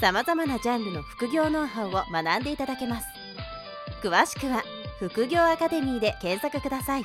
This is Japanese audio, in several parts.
さまざまなジャンルの副業ノウハウを学んでいただけます。詳しくは副業アカデミーで検索ください。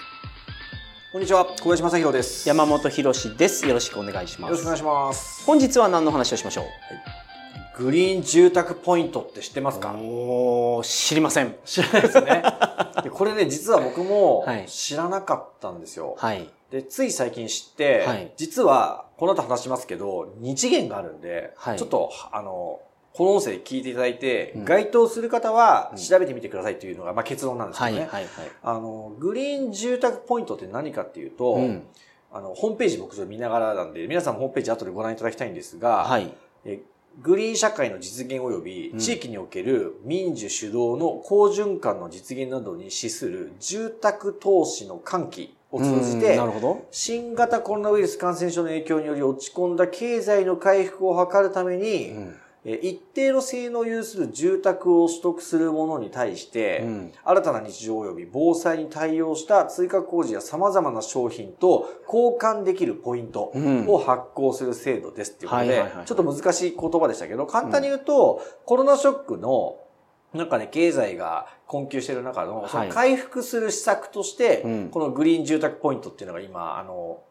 こんにちは小林正弘です。山本博です。よろしくお願いします。よろしくお願いします。本日は何の話をしましょう、グリーン住宅ポイントって知ってますか？おー知りません。知らないですね。でこれね実は僕もはい。知らなかったんですよ、はい。でつい最近知って、はい。実はこの後話しますけど日元があるんで、はい。ちょっとあのこの音声聞いていただいて、うん。該当する方はうん。調べてみてくださいというのが、まあ、結論なんですけどね、はいはいはい。あのグリーン住宅ポイントって何かっていうと、うん。あのホームページ僕ちょっと見ながらなんで皆さんもホームページ後でご覧いただきたいんですが、はい。えグリーン社会の実現及びうん。地域における民主主導の好循環の実現などに資する住宅投資の喚起を通じうん。てなるほど。新型コロナウイルス感染症の影響により落ち込んだ経済の回復を図るために、うん。え一定の性能を有する住宅を取得する者に対して、うん。新たな日常及び防災に対応した追加工事や様々な商品と交換できるポイントうん。を発行する制度ですっていうことではいはいはい、ちょっと難しい言葉でしたけど、簡単に言うと、コロナショックのなんかね、経済が困窮している中の、その回復する施策として、うん。このグリーン住宅ポイントっていうのが今、あの、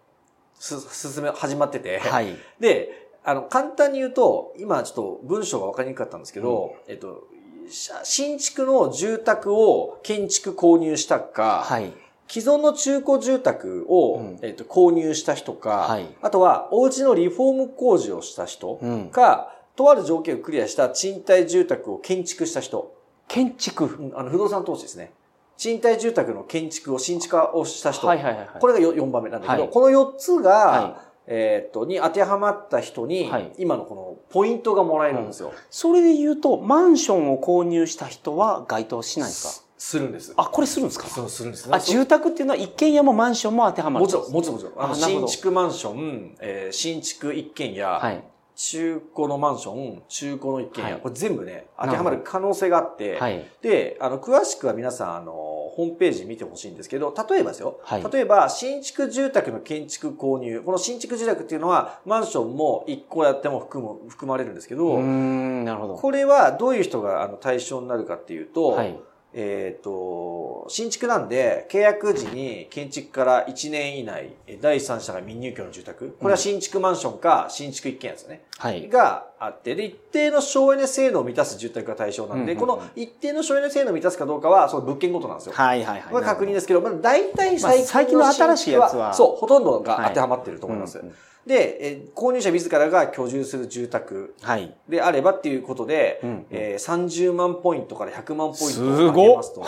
す、進め、始まってて、はい。で、あの、簡単に言うと、今ちょっと文章が分かりにくかったんですけど、えっと、し新築の住宅を建築購入したか、はい。既存の中古住宅を、うん。えっと、購入した人か、はい。あとは、お家のリフォーム工事をした人うん。か、とある条件をクリアした賃貸住宅を建築した人、建築？うんあの、不動産投資ですね。賃貸住宅の建築を新築化をした人。はいはいはいはい。これが4番目なんだけど、はい。この4つが、はえーっと、に当てはまった人に、はい今のこのポイントがもらえるんですよ。それで言うとマンションを購入した人は該当しないですか？すするんです。あこれするんですか？そう、するんです。あ住宅っていうのは一軒家もマンションも当てはまるもちろん、もちろん、もちろん。新築マンション、えー新築一軒家、はい中古のマンション、中古の一軒家、はい。これ全部ね、当てはまる可能性があって、はい。で、あの、詳しくは皆さん、あの、ホームページ見てほしいんですけど、例えばですよ、はい。例えば、新築住宅の建築購入、この新築住宅っていうのは、マンションも1個やっても含む、含まれるんですけど、なるほど。これはどういう人があの対象になるかっていうと、はいえっ、と、新築なんで、契約時に建築から1年以内、え第三者が未入居の住宅、これは新築マンションか新築一軒家ですよね。はい。があって、で、一定の省エネ性能を満たす住宅が対象なんで、この一定の省エネ性能を満たすかどうかは、その物件ごとなんですよ。はいはいはい確認ですけど、まあ、大体まあ最近の最近の新しいやつはそう、ほとんどが当てはまっていると思います。で、えー購入者自らが居住する住宅はいであればっていうことで、うえー30万ポイントから100万ポイントすをごっかけますと。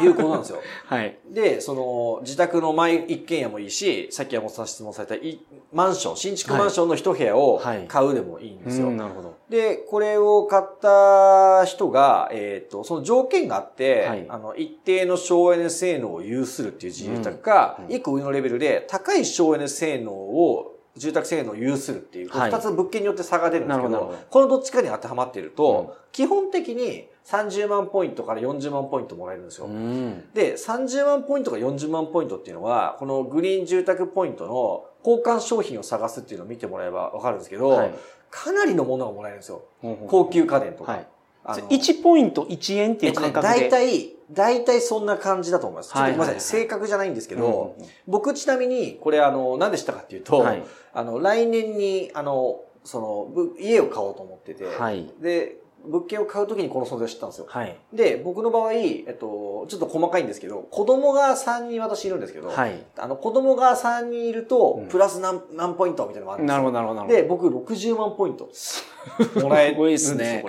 いうことなんですよ。はい。で、その、自宅の前一軒家もいいし、さっき山本さん質問されたいマンション、新築マンションの一部屋をはい。買うでもいいんですよ。うんなるほど。で、これを買った人が、えっ、と、その条件があって、はい。あの、一定の省エネ性能を有するっていう住宅か、うんうん。一個上のレベルで高い省エネ性能を住宅性能を有するっていう、はい。二つ物件によって差が出るんですけど、このどっちかに当てはまっていると、うん。基本的に30万ポイントから40万ポイントもらえるんですよ。うん。で、30万ポイントか40万ポイントっていうのは、このグリーン住宅ポイントの交換商品を探すっていうのを見てもらえばわかるんですけど、はい。かなりのものがもらえるんですよ。高級家電とか。1ポイント1円っていう感覚で。大体、大体そんな感じだと思います。ちょっとごめんなさい。正確じゃないんですけど、僕ちなみに、これあの、何でしたかっていうと、はいあの、来年に、あの、その、ぶ家を買おうと思ってて、はいで、物件を買うときにこの存在を知ったんですよ。はい。で、僕の場合、えっと、ちょっと細かいんですけど、子供が3人私いるんですけど、はい。あの、子供が3人いるとうん、プラス何、何ポイントみたいなのがあるんですよ。なるほど、なるほど、なるほど。で、僕60万ポイント もらえるんですすねこ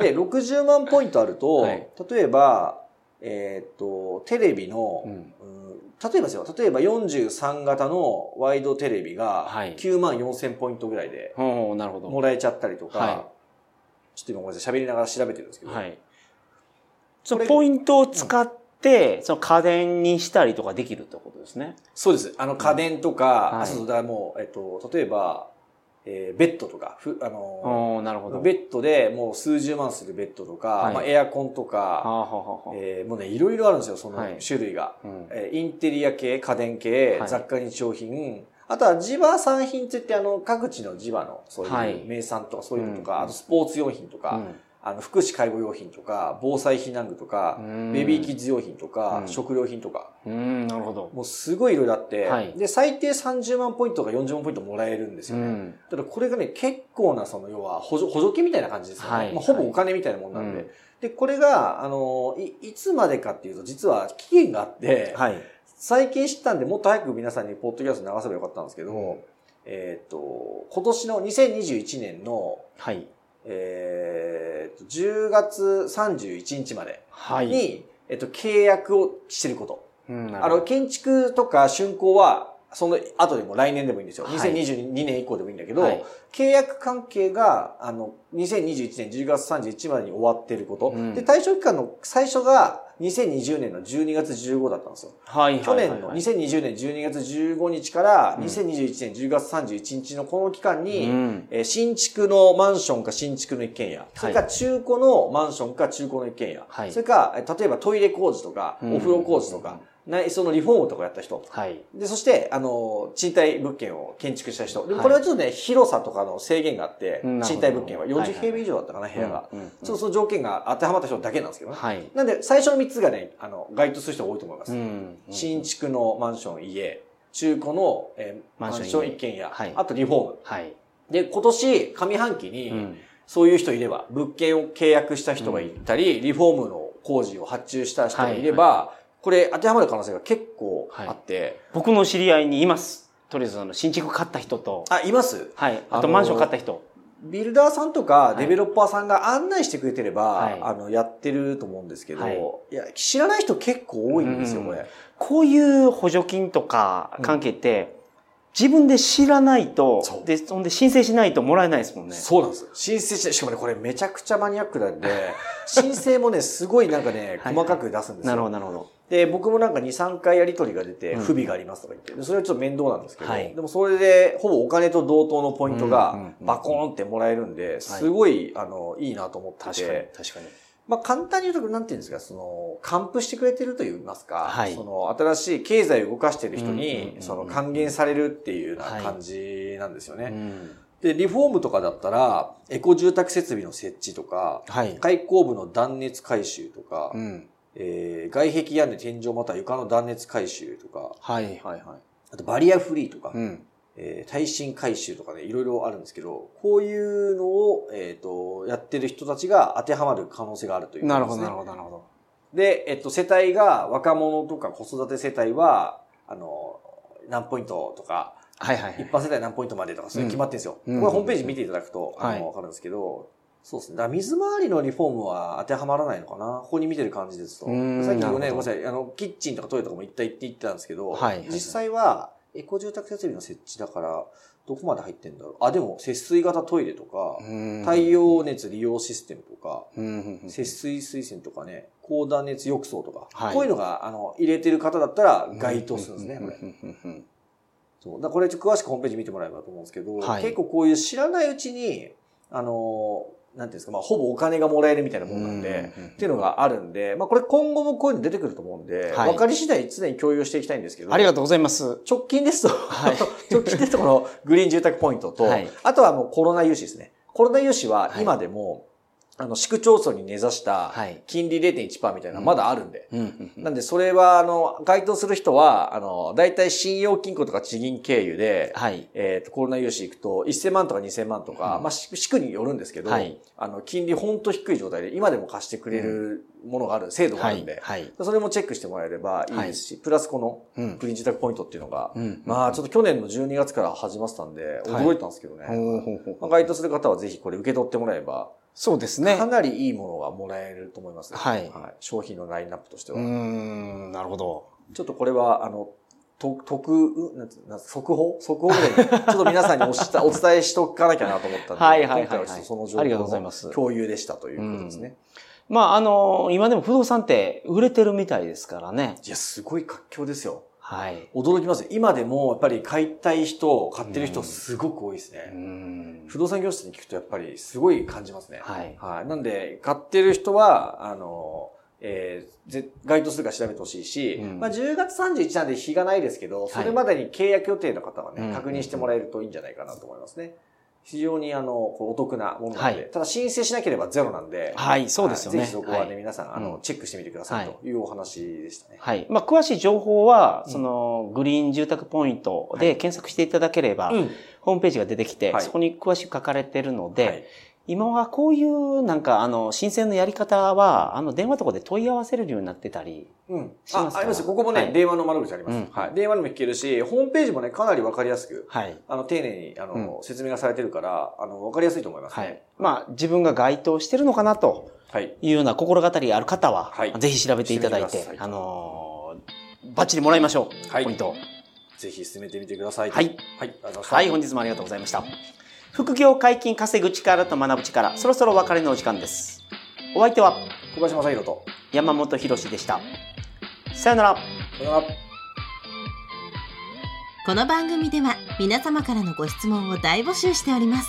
れ。で、60万ポイントあると、はい例えば、えーっと、テレビの、うんうん例えばですよ、例えば43型のワイドテレビがはい9万4000ポイントぐらいでなるほど。もらえちゃったりとか、はちょっと今ごめんなさい、喋りながら調べてるんですけど、はい。そのポイントを使って、その家電にしたりとかできるってことですね。そうです。あの、家電とか、はいあ、そうだからもう、えっと、例えば、えーベッドとか、ふあのなるほど。ベッドでもう数十万するベッドとか、はいまあ、エアコンとはあか、はあはあはあえーもうね、いろいろあるんですよ、そのはい種類が。うんえーインテリア系、家電系、はい雑貨日用品、あとは地場産品って言って、あの、各地の地場の、そうはいいう名産とかそういうのとか、うんあとスポーツ用品とか、うんあの、福祉介護用品とか、防災避難具とか、うんベビーキッズ用品とか、うん食料品とか、うん、なるほど。もうすごいいろいろあって、はいで、最低30万ポイントか40万ポイントもらえるんですよね。うん。ただこれがね、結構な、その、要は補助、補助金みたいな感じですよね。はいまあ、ほぼお金みたいなもんなんで。うんで、これが、あの、い、いつまでかっていうと、実は期限があって、はい。最近知ったんで、もっと早く皆さんにポッドキャスト流せばよかったんですけど、うんえっ、と、今年の2021年の、はい。えっ、と、10月31日まではい。に、えっ、と、契約をしてること。うん、なあの。建築とか竣工は、その後でも来年でもいいんですよ。はい。2022年以降でもいいんだけど、はい。契約関係が、あの、2021年10月31日までに終わっていること。うん。で、対象期間の最初が2020年の12月15だったんですよ。はい。去年の2020年12月15日から2021年10月31日のこの期間に、うん。えー新築のマンションか新築の一軒家、それから中古のマンションか中古の一軒家、はい。それか例えばトイレ工事とか、うん。お風呂工事とか、内装のリフォームとかやった人、はい。で、そして、あの、賃貸物件を建築した人。ではいこれはちょっとね、広さとかの制限があって、賃貸物件ははいはい40平米以上だったかな、部屋が。うんうんその条件が当てはまった人だけなんですけどね。はい。なんで、最初の3つがね、あの、該当する人が多いと思います。うん。新築のマンション、家、中古の、えーマンションマンション一軒家、はいあとリフォーム。はい。で、今年、上半期に、うん。そういう人いれば、物件を契約した人がいたり、リフォームの工事を発注した人がいれば、これ当てはまる可能性が結構あって、僕の知り合いにいます。とりあえず、あの、新築買った人と、あ、います？はい。ああのーとマンション買った人。ビルダーさんとかいデベロッパーさんが案内してくれてれば、はいあの、やってると思うんですけど、はいい、や、知らない人結構多いんですよ、うんこれ。こういう補助金とか関係って、自分で知らないとで、ほんで申請しないともらえないですもんね。そうなんです。申請して、しかもね、これめちゃくちゃマニアックなんで、申請もね、すごいなんかね、はい細かく出すんですよ。なるほど、なるほど。で、僕もなんか2、3回やり取りが出て、うん。不備がありますとか言って、でそれはちょっと面倒なんですけど、はい。でもそれで、ほぼお金と同等のポイントがうんバコーンってもらえるんで、すごい、あの、いいなと思って確かにて、、確かに。まあ簡単に言うと、なんていうんですか、その、還付してくれてると言いますか、はい。その、新しい経済を動かしてる人にう、んその、還元されるっていうようなはい感じなんですよね。うん。で、リフォームとかだったら、エコ住宅設備の設置とか、はい。開口部の断熱改修とか、うん。えー外壁屋根天井または床の断熱改修とか、はい、はい、はい。あとバリアフリーとか、うん。えー耐震改修とかね、いろいろあるんですけど、こういうのを、えっ、と、やってる人たちが当てはまる可能性があるということなるほど。なるほど、なるほど。で、えっと、世帯が、若者とか子育て世帯は、あの、何ポイントとか、はい、はい。一般世帯何ポイントまでとか、それ決まってるんですよ。うんこれホームページ見ていただくと、あはいの、わかるんですけど、そうですね。だ水回りのリフォームは当てはまらないのかな。ここに見てる感じですと。さっきもね、ごめんなさい。あの、キッチンとかトイレとかも行った行って行ったんですけど、はい実際は、エコ住宅設備の設置だから、どこまで入ってんだろう。あ、でも、節水型トイレとか、太陽熱利用システムとか、うん。節水水栓とかね、高断熱浴槽とか、はいこういうのが、あの、入れてる方だったら該当するんですね、これ。れ。そう。だこれちょっと詳しくホームページ見てもらえばと思うんですけど、はい結構こういう知らないうちに、あの、ていうんですか、まあ、ほぼお金がもらえるみたいなもんなんで、っていうのがあるんで、まあ、これ今後もこういうの出てくると思うんで、はい分かり次第常に共有していきたいんですけど、ありがとうございます。直近ですと、はい 直近ですとこのグリーン住宅ポイントと、はいあとはもうコロナ融資ですね。コロナ融資ははい今でも、あの、市区町村に根ざしたはい。金利0.1%みたいなのまだあるんで、うん。なんで、それは、あの、該当する人は、あの、大体信用金庫とか地銀経由で、はい。えっ、と、コロナ融資行くと、1000万とか2000万とか、うん。まあ、し地区によるんですけど、はい。あの、金利ほんと低い状態で、今でも貸してくれるものがある、制度があるんで、はい。それもチェックしてもらえればい。いですし、プラスこの、うん。グリーン住宅ポイントっていうのが、うん。まあ、ちょっと去年の12月から始まってたんで、驚いたんですけどね。まあ、該当する方はぜひこれ受け取ってもらえば、そうですねか。なりいいものがもらえると思います、はい商品のラインナップとしては。うーん、なるほど。ちょっとこれは、あの、と特、うなんつな速報速報で、ちょっと皆さんにおしたお伝えしとかなきゃなと思ったんで、はいはいはいはいその情報の共有でしたということですね。まあ、あの、今でも不動産って売れてるみたいですからね。いや、すごい活況ですよ。はい。驚きますよ。今でも、やっぱり買いたい人、買ってる人、すごく多いですうね。ん。不動産業者に聞くと、やっぱりすごい感じますね。はい。はい。なんで、買ってる人は、あの、えー、ぜ該当するか調べてほしいし、うんまあ10月31なんで日がないですけど、いそれまでに契約予定の方はね、うん確認してもらえるといいんじゃないかなと思いますね。非常にあの、お得なものなので、はいただ申請しなければゼロなんで、はい、そうですよね。はいぜひそこはね、はい皆さん、あの、うんチェックしてみてくださいというお話でしたね。はい。まあ、詳しい情報は、うんその、グリーン住宅ポイントで検索していただければ、うん。ホームページが出てきて、はいそこに詳しく書かれてるので、はい今はこういう、なんか、あの、申請のやり方は、あの、電話とかで問い合わせれるようになってたり、うん。しますか？あ、あります。ここもね、はい電話の窓口あります、うんはい。電話でも聞けるし、ホームページもね、かなりわかりやすく、はい。あの、丁寧に、あの、説明がされてるから、あの、わかりやすいと思いますはいね。。まあ、自分が該当してるのかなとはい。いうような心当たりある方は、はいぜひ調べていただいてしてあのーバッチリもらいましょう。はいポイントを。ぜひ進めてみてください。はい。はい、本日もありがとうございました。副業解禁稼ぐ力と学ぶ力、そろそろお別れのお時間です。お相手は小林正宏と。山本博史でした。さよなら。さよなら。この番組では皆様からのご質問を大募集しております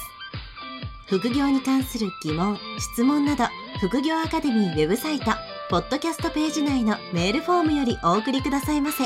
副業に関する疑問・質問など副業アカデミーウェブサイトポッドキャストページ内のメールフォームよりお送りくださいませ